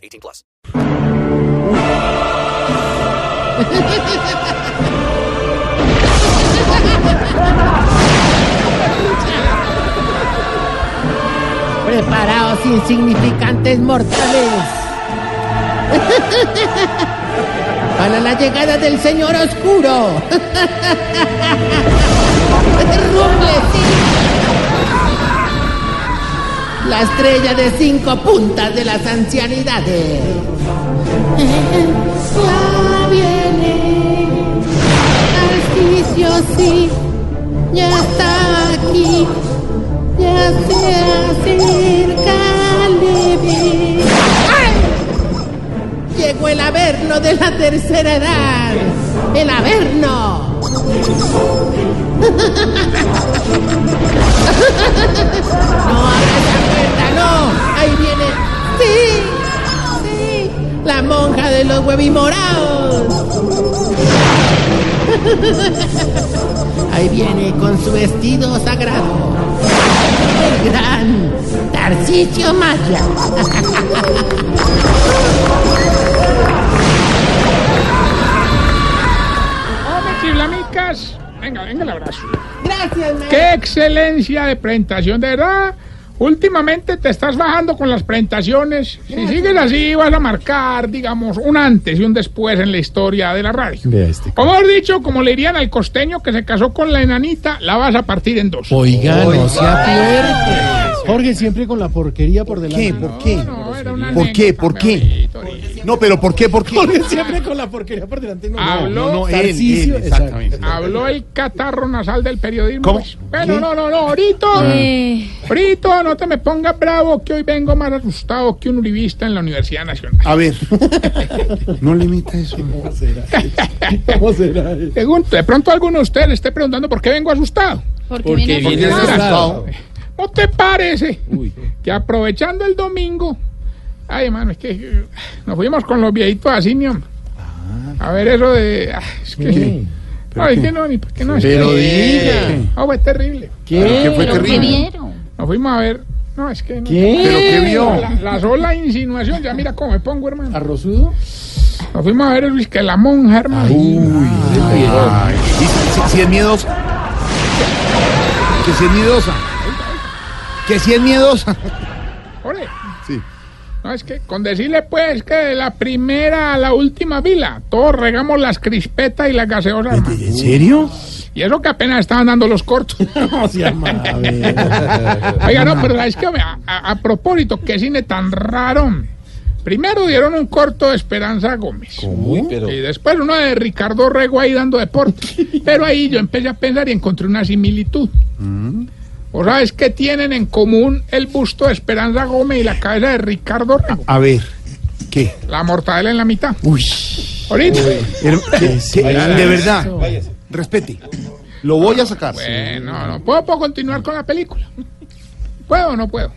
18 plus. Preparaos insignificantes mortales. Para la llegada del Señor Oscuro. La estrella de cinco puntas de las ancianidades. Ya viene. Articio sí. Ya está aquí. Ya se acerca leve. ¡Ay! Llegó el averno de la tercera edad. El averno. No puerta, no. Ahí viene. Sí, sí. La monja de los huevimorados. Ahí viene con su vestido sagrado. El gran Tarcisio Maya. Hombre, chiflamicas. Venga, venga el abrazo. Gracias, maestro. ¡Qué excelencia de presentación! De verdad, últimamente te estás bajando con las presentaciones. Si sigues así, vas a marcar, digamos, un antes y un después en la historia de la radio. O mejor dicho, como le dirían al costeño que se casó con la enanita, la vas a partir en dos. Oiga, no sea fuerte. Jorge siempre con la porquería por delante. ¿Qué? ¿Por qué? No, era una ¿Por qué? ¿Por qué? No, pero ¿por qué? ¿Por qué? Jorge siempre con la porquería por delante. No, Habló- no, no, él, Tarcisio, él, exacto. exactamente. Habló el catarro nasal del periodismo. ¿Cómo? Pero ¿Qué? no, no, no, ahorita. Ahorita, no te me pongas bravo que hoy vengo más asustado que un uribista en la Universidad Nacional. A ver, no limita eso. ¿Cómo será? ¿Cómo será? Pregunto, de pronto alguno de ustedes le esté preguntando por qué vengo asustado. Porque viene asustado. ¿No te parece que aprovechando el domingo, ay hermano, es que eh, nos fuimos con los viejitos a cine, hombre. A ver eso de, ah, es que, ¿Qué? no, es que no, ni por qué no, es Pero que- diga. no, fue terrible. ¿Qué fue ¿Qué? terrible? Nos fuimos a ver, no, es que no. ¿Qué? ¿Pero qué vio? La, la sola insinuación, ya mira cómo me pongo, hermano. ¿Arrozudo? Nos fuimos a ver el Luis que la monja, hermano. Ay, y si, si- si es miedosa. Que si es miedosa. Que si es miedosa. Ore. Sí. No, es que con decirle pues que de la primera a la última fila, todos regamos las crispetas y las gaseosas. hermano. ¿En serio? Y eso que apenas estaban dando los cortos. No. Oiga, no, pero es que a, a- a propósito, qué cine tan raro. Primero dieron un corto de Esperanza Gómez. Y después uno de Ricardo Rego ahí dando deporte. Pero ahí yo empecé a pensar y encontré una similitud. ¿O sabes qué tienen en común el busto de Esperanza Gómez y la cabeza de Ricardo Rego? A ver, ¿qué? La mortadela en la mitad. Uy. Ahorita. Her- ¿qué- qué- vaya de verdad, eso. respete. Lo voy a sacar. Bueno, no puedo, puedo continuar con la película. ¿Puedo o no puedo?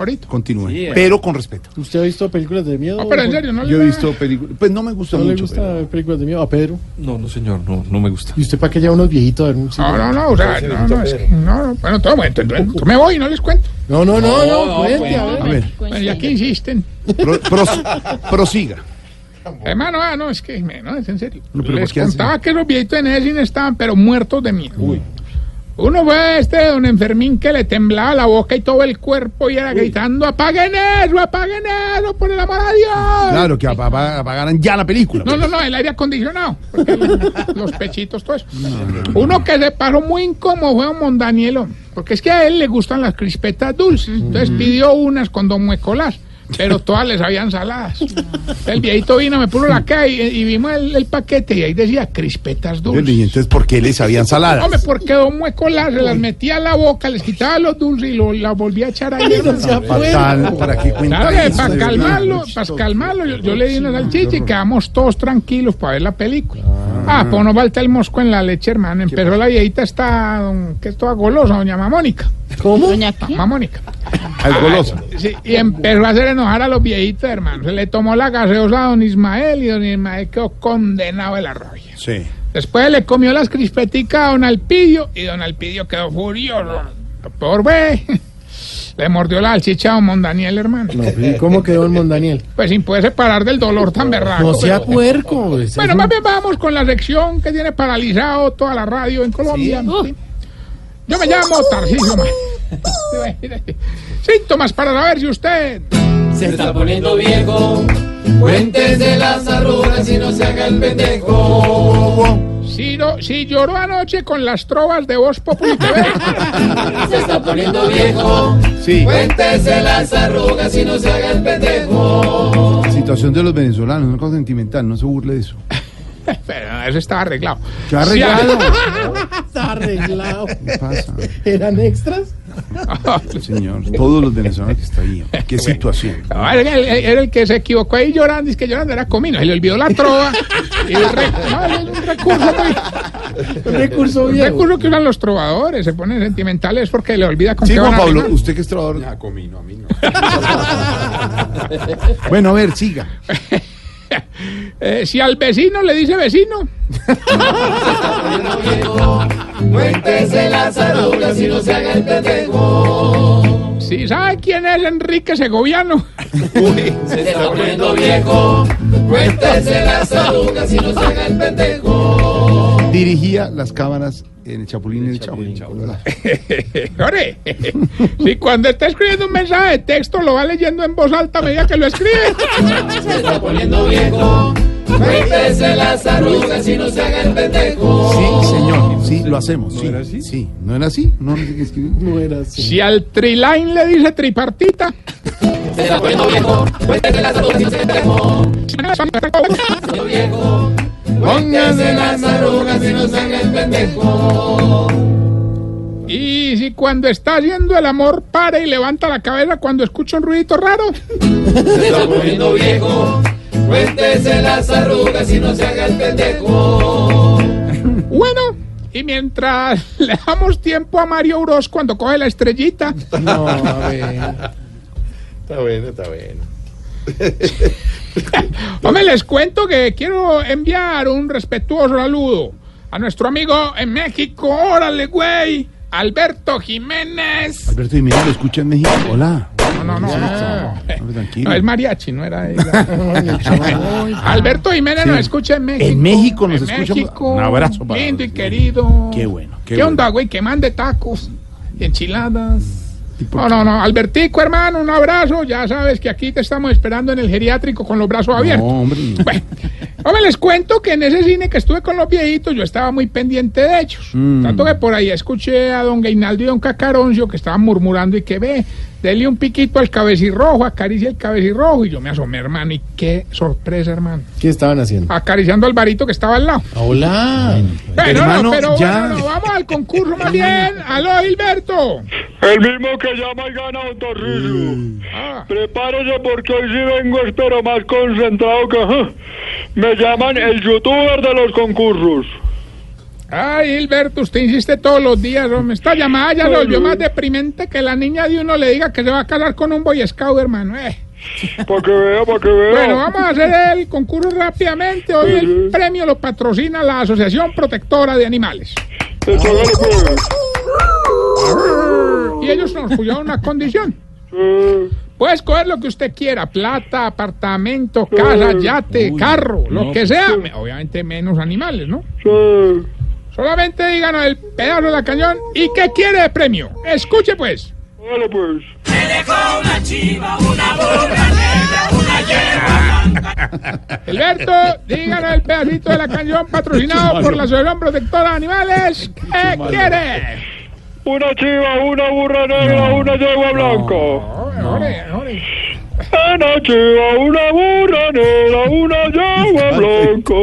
Ahorita. Continúe, pero con respeto. ¿Usted ha visto películas de miedo? No, pero en serio, no Yo he visto películas. Pues no me gusta ¿No le gusta pero- películas de miedo? ¿A Pedro? No, no, señor, no, no me gusta. ¿Y usted para qué lleva unos viejitos a ver un cine? No, no, no, o sea, no, no, es que, no, no, bueno, todo, entonces, entonces me voy y no les cuento. No, no, no, no, cuente, a ver. A ver, Bueno, ya que insisten. pro- pros- prosiga. Hermano, ah, no, es que, no, es en serio. No, pero les contaba que los viejitos en ese cine estaban, pero muertos de miedo. Uno fue este de don Enfermín que le temblaba la boca y todo el cuerpo y era gritando, apaguen eso, apaguen eso, por el amor a Dios. Claro, que ap- ap- apagaran ya la película. No, no, no, el aire acondicionado. porque los pechitos, todo eso. Uno que se paró muy incómodo fue don Mondanielo. Porque es que a él le gustan las crispetas dulces. Entonces pidió unas con don Muecolas. Pero todas les habían saladas. El viejito vino, me puso la cara y, y vimos el, el paquete y ahí decía crispetas dulces. Y entonces, ¿por qué les habían saladas? Hombre, porque Don Muecola se las metía a la boca, les quitaba los dulces y lo, las volvía a echar ahí. Fatal, ¿para qué cuenta Claro que eso? para de verdad? calmarlo, para calmarlo, yo, yo le di una salchicha y quedamos todos tranquilos para ver la película. Ah, pues no falta el mosco en la leche, hermano. Empezó la viejita esta, don- que es toda golosa, doña Mamónica. ¿Cómo? Mamónica. Al goloso. Sí, y empezó a hacer enojar a los viejitos, hermano. Se le tomó la gaseosa a don Ismael y don Ismael quedó condenado de la rabia. Sí. Después le comió las crispeticas a don Alpidio y don Alpidio quedó furioso. Por ve, le mordió la salchicha a don Mondaniel, hermano. No, ¿y ¿Cómo quedó el Mondaniel? Pues sin poder separar del dolor tan berraco. No sea pero- puerco. Bueno, más un- bien vamos con la sección que tiene paralizado toda la radio en Colombia. Sí. Yo me llamo Tarcisio. Ma- Síntomas para saber si usted... Se está poniendo viejo. Cuéntese las arrugas y no se haga el pendejo. Si, no- si lloró anoche con las trovas de Voz Populi TV. Se está poniendo viejo. Sí. Cuéntese las arrugas y no se haga el pendejo. Situación de los venezolanos, una cosa sentimental, no se burle de eso. Pero eso estaba arreglado. ¿Qué ha arreglado? Está arreglado. ¿Qué pasa? ¿Eran extras? Señor, todos los venezolanos que está ahí. ¿Qué situación? No, era, el, era el que se equivocó ahí llorando, es que llorando era comino, se le olvidó la trova. y el re- no, el- el recurso, muy- Un recurso viejo. recurso que usan los trovadores, se ponen sentimentales porque le olvida con Sí, Juan a Pablo, usted que es trabajador. comino, a mí no. bueno, a ver, siga. Eh, si al vecino le dice vecino, Cuéntese las arrugas y no se haga el pendejo. si sabe quién es Enrique Segoviano, Se está poniendo viejo. Cuéntese las arrugas y no se haga el pendejo. Dirigía las cámaras en el Chapulín y el Chavo. ¡Ore! si cuando está escribiendo un mensaje de texto lo va leyendo en voz alta a medida que lo escribe. Se está poniendo viejo. Cuéntese las arrugas y no se haga el pendejo. Sí, señor, sí, lo hacemos. Sí, sí. ¿No era así? No, no sé qué escribir. No era así. Si al triline le dice tripartita, Se está poniendo viejo. Cuéntese las arrugas y no se haga el pendejo. Poniendo viejo. Cuéntese las arrugas y no se haga el pendejo. y si cuando está haciendo el amor para y levanta la cabeza cuando escucha un ruidito raro, Se está poniendo viejo. Cuéntese las arrugas y no se haga el pendejo. bueno, y mientras le damos tiempo a Mario Bros cuando coge la estrellita, No, a ver. hombre, les cuento que quiero enviar un respetuoso saludo a nuestro amigo en México, órale, güey, Alberto Jiménez. Alberto Jiménez lo escucha en México. Hola. No, no, no, no. No, es mariachi, no era. Alberto Jiménez nos escucha en México. En México nos escucha. Un abrazo para Lindo y querido. Qué bueno, qué ¿Qué, bueno. onda, güey? Que mande tacos y enchiladas. No, no, no. Albertico, hermano, un abrazo. Ya sabes que aquí te estamos esperando en el geriátrico con los brazos No, abiertos. hombre. Bueno, hombre, les cuento que en ese cine que estuve con los viejitos yo estaba muy pendiente de ellos. Mm. Tanto que por ahí escuché a don Gainaldo y don Cacaroncio que estaban murmurando y que ve, dele un piquito al cabecirrojo, acaricia el cabecirrojo. Y yo me asomé, hermano, y qué sorpresa, hermano. ¿Qué estaban haciendo? Acariciando al varito que estaba al lado. Hola. Pero, Hermano, no, pero ya. bueno, no, vamos al concurso más bien. Aló, Gilberto. El mismo que llama y gana Don Tarcisio. Ah, Prepárese porque hoy sí vengo, espero, más concentrado que... Me llaman el youtuber de los concursos. Ay, Gilberto, usted insiste todos los días, hombre. Esta llamada ya volvió más deprimente que la niña de uno le diga que se va a casar con un boy scout, hermano. Eh. Para que vea, para que vea. Bueno, vamos a hacer el concurso rápidamente. Hoy el premio lo patrocina la Asociación Protectora de Animales. Y ellos nos pusieron una condición. Puede escoger lo que usted quiera, plata, apartamento, casa, yate, carro, lo que sea. Me- Obviamente menos animales, ¿no? sí. Solamente díganos el pedazo de la cañón y qué quiere de premio. Escuche pues. Hágale, pues. Alberto, díganos el pedacito de la cañón patrocinado por la Asociación Protectora de Animales. ¿Qué quiere? Una chiva, una burra negra, una yegua blanca. Una chiva, una burra negra, una yegua blanco.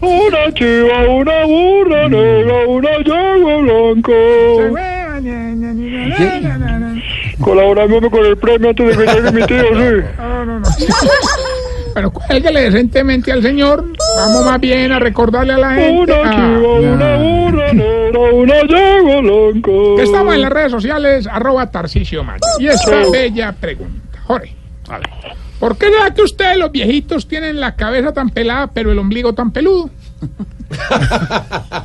Una chiva, una burra negra, una yegua blanco. Colaborándome con el premio antes de que llegue mi tío, sí. No, no, no. Bueno, cuélguele decentemente al señor. Vamos más bien a recordarle a la gente. Una ah, chiva, blanco. que estamos en las redes sociales, arroba Tarcisio Maya. Y esta bella pregunta. Jorge, ¿por qué será que ustedes los viejitos tienen la cabeza tan pelada pero el ombligo tan peludo?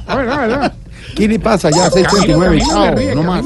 A ver, a ver, a ver. ¿Qué le pasa ya? Camilo, 639, Camilo, chao, le ríe, no más.